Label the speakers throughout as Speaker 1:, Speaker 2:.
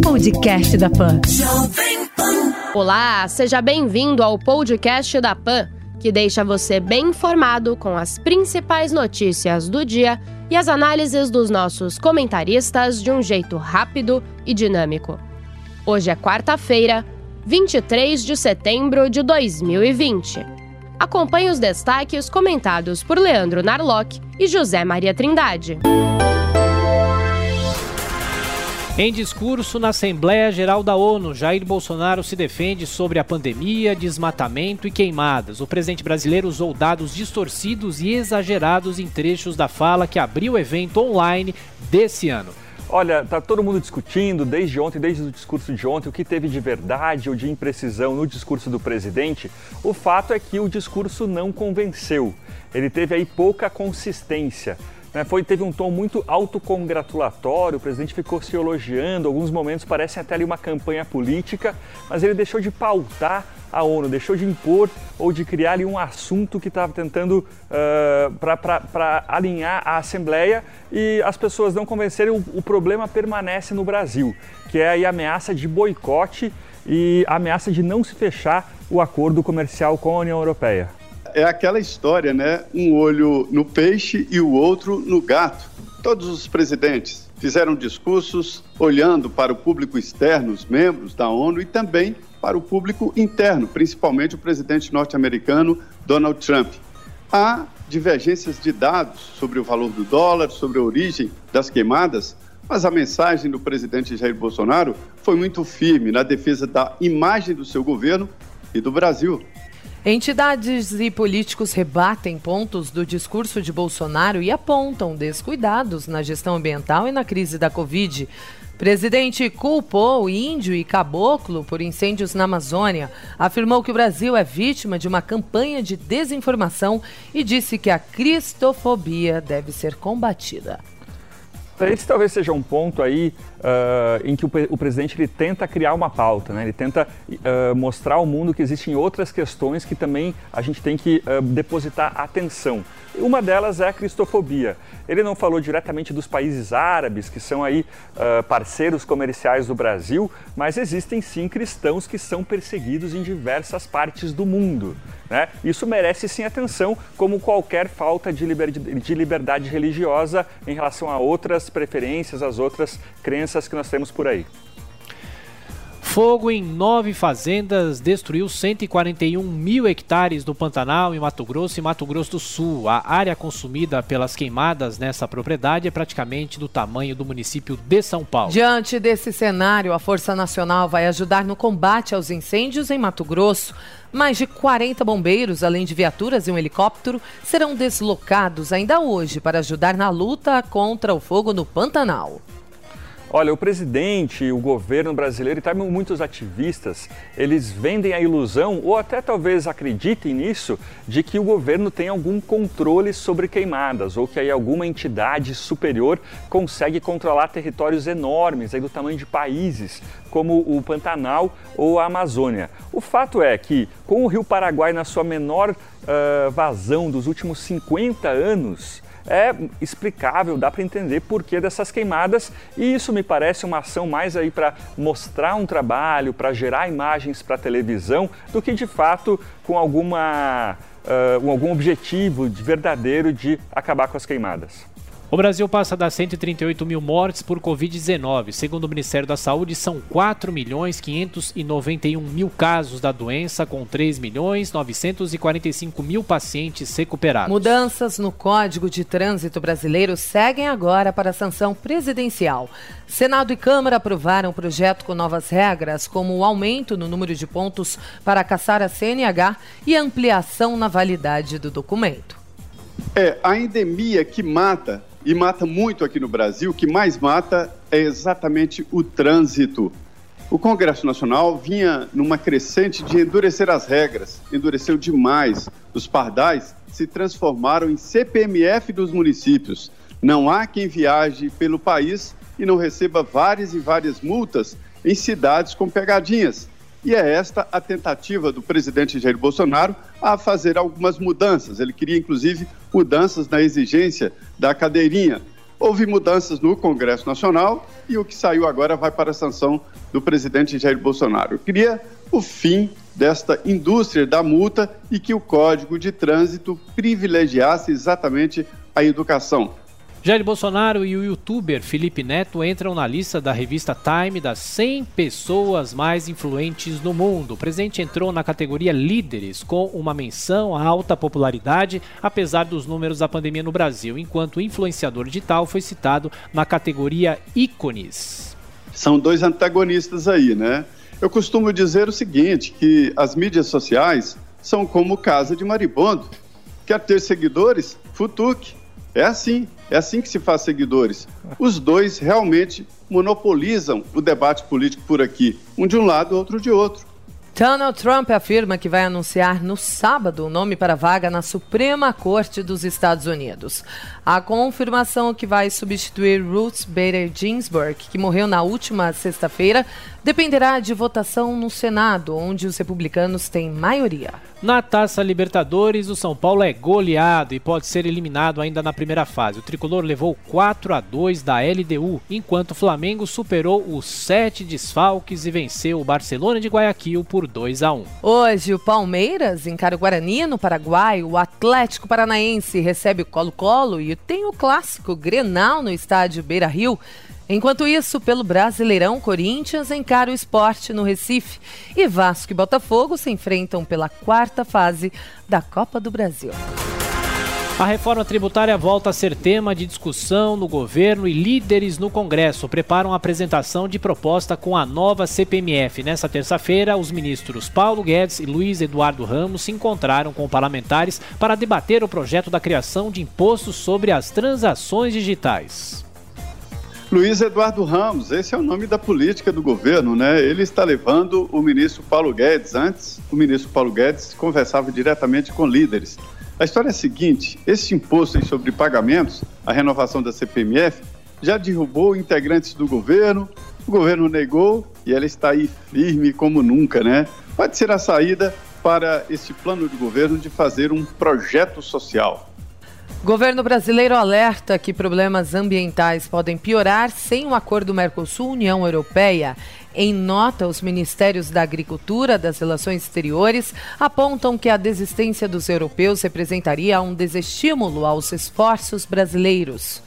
Speaker 1: Podcast da Pan.
Speaker 2: Olá, seja bem-vindo ao podcast da Pan, que deixa você bem informado com as principais notícias do dia e as análises dos nossos comentaristas de um jeito rápido e dinâmico. Hoje é quarta-feira, 23 de setembro de 2020. Acompanhe os destaques comentados por Leandro Narlock e José Maria Trindade.
Speaker 3: Em discurso na Assembleia Geral da ONU, Jair Bolsonaro se defende sobre a pandemia, desmatamento e queimadas. O presidente brasileiro usou dados distorcidos e exagerados em trechos da fala que abriu o evento online desse ano.
Speaker 4: Olha, tá todo mundo discutindo desde ontem, desde o discurso de ontem, o que teve de verdade ou de imprecisão no discurso do presidente. O fato é que o discurso não convenceu. Ele teve aí pouca consistência. Né, foi, teve um tom muito autocongratulatório, o presidente ficou se elogiando, alguns momentos parecem até ali uma campanha política, mas ele deixou de pautar a ONU, deixou de impor ou de criar ali um assunto que estava tentando uh, para alinhar a Assembleia e as pessoas não convencerem, o, o problema permanece no Brasil, que é a ameaça de boicote e a ameaça de não se fechar o acordo comercial com a União Europeia
Speaker 5: é aquela história, né? Um olho no peixe e o outro no gato. Todos os presidentes fizeram discursos olhando para o público externo, os membros da ONU, e também para o público interno, principalmente o presidente norte-americano Donald Trump. Há divergências de dados sobre o valor do dólar, sobre a origem das queimadas, mas a mensagem do presidente Jair Bolsonaro foi muito firme na defesa da imagem do seu governo e do Brasil.
Speaker 1: Entidades e políticos rebatem pontos do discurso de Bolsonaro e apontam descuidados na gestão ambiental e na crise da Covid. Presidente culpou índio e caboclo por incêndios na Amazônia, afirmou que o Brasil é vítima de uma campanha de desinformação e disse que a cristofobia deve ser combatida.
Speaker 4: Esse talvez seja um ponto aí uh, em que o, o, presidente ele tenta criar uma pauta, né? ele tenta uh, mostrar ao mundo que existem outras questões que também a gente tem que uh, depositar atenção. Uma delas é a cristofobia. Ele não falou diretamente dos países árabes, que são aí parceiros comerciais do Brasil, mas existem sim cristãos que são perseguidos em diversas partes do mundo. Né? Isso merece sim atenção, como qualquer falta de, liber de liberdade religiosa em relação a outras preferências, as outras crenças que nós temos por aí.
Speaker 3: Fogo em nove fazendas destruiu 141 mil hectares do Pantanal em Mato Grosso e Mato Grosso do Sul. A área consumida pelas queimadas nessa propriedade é praticamente do tamanho do município de São Paulo.
Speaker 1: Diante desse cenário, a Força Nacional vai ajudar no combate aos incêndios em Mato Grosso. Mais de 40 bombeiros, além de viaturas e um helicóptero, serão deslocados ainda hoje para ajudar na luta contra o fogo no Pantanal.
Speaker 4: Olha, o presidente, o governo brasileiro e também muitos ativistas, eles vendem a ilusão, ou até talvez acreditem nisso, de que o governo tem algum controle sobre queimadas, ou que aí alguma entidade superior consegue controlar territórios enormes, aí do tamanho de países, como o Pantanal ou a Amazônia. O fato é que, com o Rio Paraguai na sua menor uh, vazão dos últimos 50 anos, é explicável, dá para entender por que dessas queimadas e isso me parece uma ação mais aí para mostrar um trabalho, para gerar imagens para televisão, do que de fato com alguma, uh, algum objetivo de verdadeiro de acabar com as queimadas.
Speaker 3: O Brasil passa das 138 mil mortes por Covid-19. Segundo o Ministério da Saúde, são 4 milhões 591 mil casos da doença, com 3 milhões 945 mil pacientes recuperados.
Speaker 1: Mudanças no Código de Trânsito Brasileiro seguem agora para a sanção presidencial. Senado e Câmara aprovaram um projeto com novas regras, como o aumento no número de pontos para caçar a CNH e ampliação na validade do documento.
Speaker 5: É, a endemia que mata e mata muito aqui no Brasil, o que mais mata é exatamente o trânsito. O Congresso Nacional vinha numa crescente de endurecer as regras, endureceu demais. Os pardais se transformaram em CPMF dos municípios. Não há quem viaje pelo país e não receba várias e várias multas em cidades com pegadinhas. E é esta a tentativa do presidente Jair Bolsonaro a fazer algumas mudanças. Ele queria, inclusive, mudanças na exigência da cadeirinha. Houve mudanças no Congresso Nacional e o que saiu agora vai para a sanção do presidente Jair Bolsonaro. Queria o fim desta indústria da multa e que o Código de Trânsito privilegiasse exatamente a educação.
Speaker 3: Jair Bolsonaro e o youtuber Felipe Neto entram na lista da revista Time das 100 pessoas mais influentes no mundo. O presidente entrou na categoria líderes, com uma menção à alta popularidade, apesar dos números da pandemia no Brasil, enquanto o influenciador digital foi citado na categoria ícones.
Speaker 5: São dois antagonistas aí, né? Eu costumo dizer o seguinte, que as mídias sociais são como casa de maribondo. Quer ter seguidores? Futuque. É assim, é assim que se faz seguidores. Os dois realmente monopolizam o debate político por aqui, um de um lado, outro de outro.
Speaker 1: Donald Trump afirma que vai anunciar no sábado o nome para vaga na Suprema Corte dos Estados Unidos. A confirmação que vai substituir Ruth Bader Ginsburg, que morreu na última sexta-feira, dependerá de votação no Senado, onde os republicanos têm maioria.
Speaker 3: Na Taça Libertadores, o São Paulo é goleado e pode ser eliminado ainda na primeira fase. O tricolor levou 4 a 2 da LDU, enquanto o Flamengo superou os sete desfalques e venceu o Barcelona de Guayaquil por 2 a 1.
Speaker 1: Hoje, o Palmeiras encara o Guarani no Paraguai, o Atlético Paranaense recebe o Colo-Colo e tem o clássico Grenal no estádio Beira-Rio. Enquanto isso, pelo Brasileirão, Corinthians encara o esporte no Recife e Vasco e Botafogo se enfrentam pela quarta fase da Copa do Brasil.
Speaker 3: A reforma tributária volta a ser tema de discussão no governo e líderes no Congresso preparam a apresentação de proposta com a nova CPMF. Nessa terça-feira, os ministros Paulo Guedes e Luiz Eduardo Ramos se encontraram com parlamentares para debater o projeto da criação de impostos sobre as transações digitais.
Speaker 5: Luiz Eduardo Ramos, esse é o nome da política do governo, né? Ele está levando o ministro Paulo Guedes. Antes, o ministro Paulo Guedes conversava diretamente com líderes. A história é a seguinte: esse imposto sobre pagamentos, a renovação da CPMF, já derrubou integrantes do governo, o governo negou e ela está aí firme como nunca, né? Pode ser a saída para esse plano de governo de fazer um projeto social.
Speaker 1: Governo brasileiro alerta que problemas ambientais podem piorar sem o um acordo Mercosul-União Europeia. Em nota, os ministérios da Agricultura, das Relações Exteriores apontam que a desistência dos europeus representaria um desestímulo aos esforços brasileiros.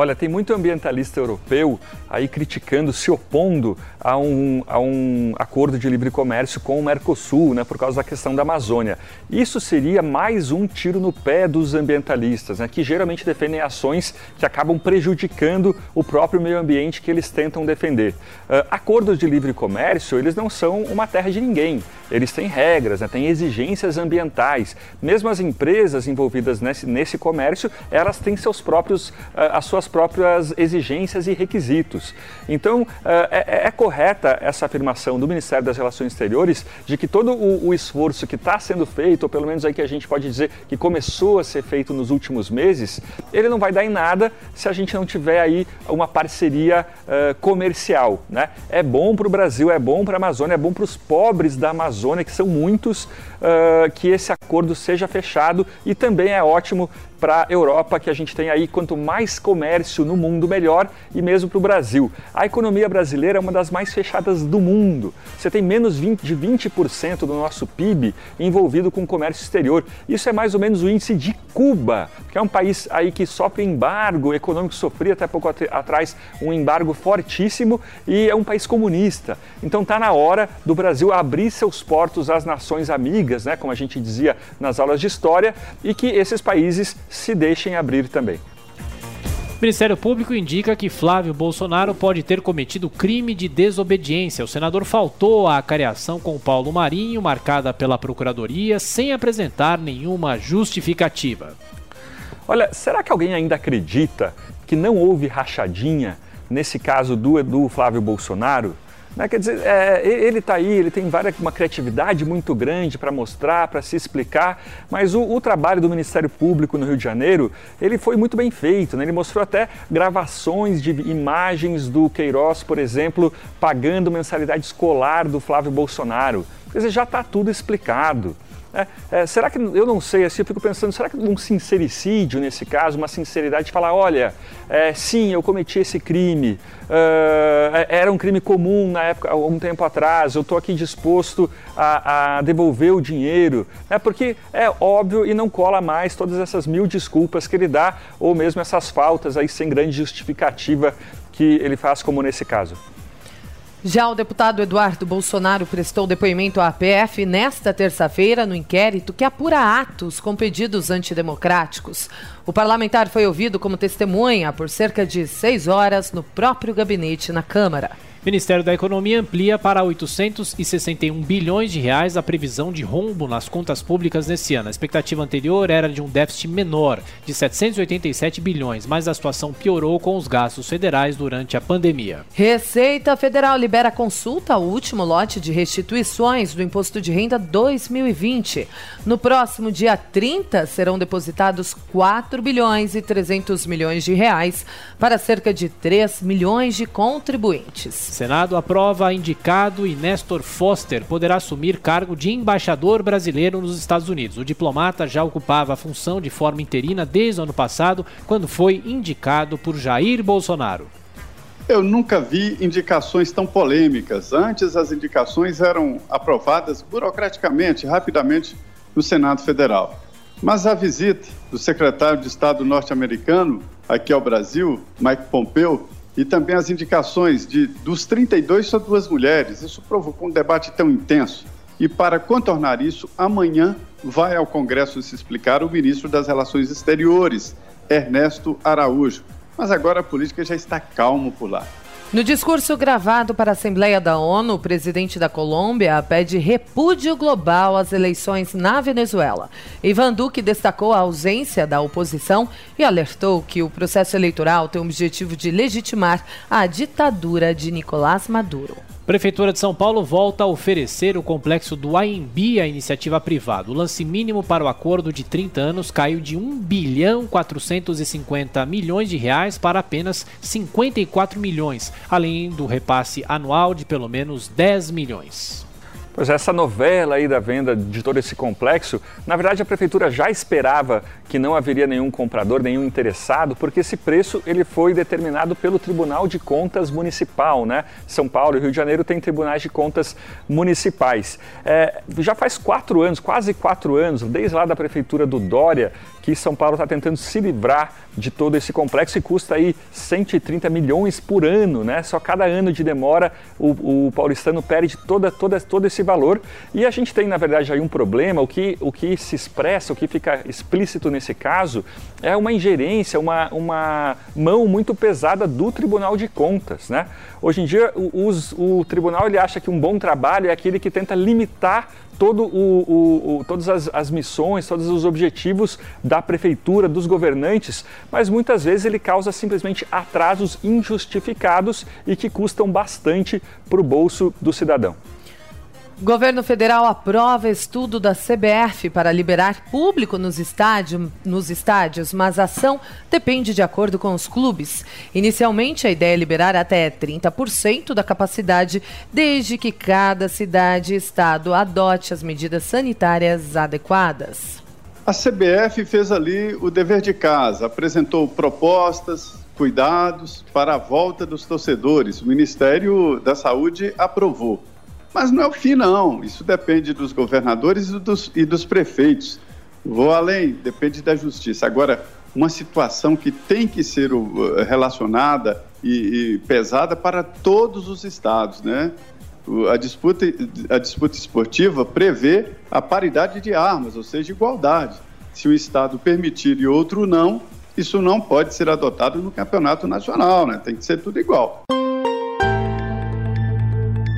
Speaker 4: Olha, tem muito ambientalista europeu aí criticando, se opondo a um, a um acordo de livre comércio com o Mercosul, né, por causa da questão da Amazônia. Isso seria mais um tiro no pé dos ambientalistas, né, que geralmente defendem ações que acabam prejudicando o próprio meio ambiente que eles tentam defender. Uh, acordos de livre comércio, eles não são uma terra de ninguém. Eles têm regras, né, têm exigências ambientais. Mesmo as empresas envolvidas nesse, nesse comércio, elas têm seus próprios, uh, as suas próprias exigências e requisitos. Então, eh, é, é correta essa afirmação do Ministério das Relações Exteriores de que todo o, o esforço que está sendo feito, ou pelo menos aí que a gente pode dizer que começou a ser feito nos últimos meses, ele não vai dar em nada se a gente não tiver aí uma parceria uh, comercial. Né? É bom para o Brasil, é bom para a Amazônia, é bom para os pobres da Amazônia, que são muitos, uh, que esse acordo seja fechado. E também é ótimo para a Europa, que a gente tem aí quanto mais comércio no mundo, melhor, e mesmo para o Brasil. A economia brasileira é uma das mais fechadas do mundo. Você tem menos 20, de 20% do nosso PIB envolvido com comércio exterior. Isso é mais ou menos o índice de Cuba, que é um país aí que sofre embargo econômico, sofria até pouco atrás um embargo fortíssimo e é um país comunista. Então está na hora do Brasil abrir seus portos às nações amigas, né, como a gente dizia nas aulas de história, e que esses países se deixem abrir também.
Speaker 3: O Ministério Público indica que Flávio Bolsonaro pode ter cometido crime de desobediência. O senador faltou à cariação com Paulo Marinho, marcada pela Procuradoria, sem apresentar nenhuma justificativa.
Speaker 4: Olha, será que alguém ainda acredita que não houve rachadinha nesse caso do, do Flávio Bolsonaro? Né? Quer dizer, é, ele está aí, ele tem várias, uma criatividade muito grande para mostrar, para se explicar, mas o, o, trabalho do Ministério Público no Rio de Janeiro, ele foi muito bem feito. Né? Ele mostrou até gravações de imagens do Queiroz, por exemplo, pagando mensalidade escolar do Flávio Bolsonaro. Quer dizer, já está tudo explicado. É, é, será que, eu não sei, assim, eu fico pensando, será que um sincericídio nesse caso, uma sinceridade de falar, olha, é, sim, eu cometi esse crime, uh, era um crime comum na época, algum tempo atrás, eu estou aqui disposto a, a, devolver o dinheiro, né, porque é óbvio e não cola mais todas essas mil desculpas que ele dá, ou mesmo essas faltas aí sem grande justificativa que ele faz, como nesse caso.
Speaker 1: Já o deputado Eduardo Bolsonaro prestou depoimento à APF nesta terça-feira no inquérito que apura atos com pedidos antidemocráticos. O parlamentar foi ouvido como testemunha por cerca de seis horas no próprio gabinete na Câmara.
Speaker 3: Ministério da Economia amplia para 861 bilhões de reais a previsão de rombo nas contas públicas nesse ano. A expectativa anterior era de um déficit menor, de 787 bilhões, mas a situação piorou com os gastos federais durante a pandemia.
Speaker 1: Receita Federal libera consulta ao último lote de restituições do Imposto de Renda 2020. No próximo dia 30 serão depositados 4 bilhões e 300 milhões de reais para cerca de 3 milhões de contribuintes.
Speaker 3: Senado aprova indicado e Nestor Foster poderá assumir cargo de embaixador brasileiro nos Estados Unidos. O diplomata já ocupava a função de forma interina desde o ano passado, quando foi indicado por Jair Bolsonaro.
Speaker 5: Eu nunca vi indicações tão polêmicas. Antes, as indicações eram aprovadas burocraticamente, rapidamente, no Senado Federal. Mas a visita do secretário de Estado norte-americano aqui ao Brasil, Mike Pompeo, e também as indicações de, dos 32 são duas mulheres. Isso provocou um debate tão intenso. E para contornar isso, amanhã vai ao Congresso se explicar o ministro das Relações Exteriores, Ernesto Araújo. Mas agora a política já está calmo por lá.
Speaker 1: No discurso gravado para a Assembleia da ONU, o presidente da Colômbia pede repúdio global às eleições na Venezuela. Ivan Duque destacou a ausência da oposição e alertou que o processo eleitoral tem o objetivo de legitimar a ditadura de Nicolás Maduro.
Speaker 3: Prefeitura de São Paulo volta a oferecer o complexo do AMB à iniciativa privada. O lance mínimo para o acordo de 30 anos caiu de 1 bilhão 450 milhões de reais para apenas 54 milhões, além do repasse anual de pelo menos 10 milhões.
Speaker 4: Pois é, essa novela aí da venda de todo esse complexo, na verdade a prefeitura já esperava que não haveria nenhum comprador, nenhum interessado, porque esse preço ele foi determinado pelo Tribunal de Contas Municipal, né? São Paulo e Rio de Janeiro têm tribunais de contas municipais. É, já faz quatro anos, quase quatro anos, desde lá da prefeitura do Dória, que São Paulo está tentando se livrar de todo esse complexo e custa aí 130 milhões por ano, né? Só cada ano de demora o, o paulistano perde toda, toda, todo esse valor. E a gente tem, na verdade, aí um problema, o que, o que se expressa, o que fica explícito nesse caso, é uma ingerência, uma, uma mão muito pesada do Tribunal de Contas, né? Hoje em dia, o, o tribunal ele acha que um bom trabalho é aquele que tenta limitar todo o, o, o, todas as, as, missões, todos os objetivos da prefeitura, dos governantes, mas muitas vezes ele causa simplesmente atrasos injustificados e que custam bastante para o bolso do cidadão.
Speaker 1: Governo federal aprova estudo da CBF para liberar público nos, estádio, nos estádios, mas a ação depende de acordo com os clubes. Inicialmente, a ideia é liberar até 30% da capacidade, desde que cada cidade e estado adote as medidas sanitárias adequadas.
Speaker 5: A CBF fez ali o dever de casa, apresentou propostas, cuidados para a volta dos torcedores. O Ministério da Saúde aprovou. Mas não é o fim, não. Isso depende dos governadores e dos, e dos prefeitos. Vou além, depende da justiça. Agora, uma situação que tem que ser uh, relacionada e, e pesada para todos os estados, né? A disputa, a disputa esportiva prevê a paridade de armas, ou seja, igualdade. Se o Estado permitir e outro não, isso não pode ser adotado no campeonato nacional, né? Tem que ser tudo igual.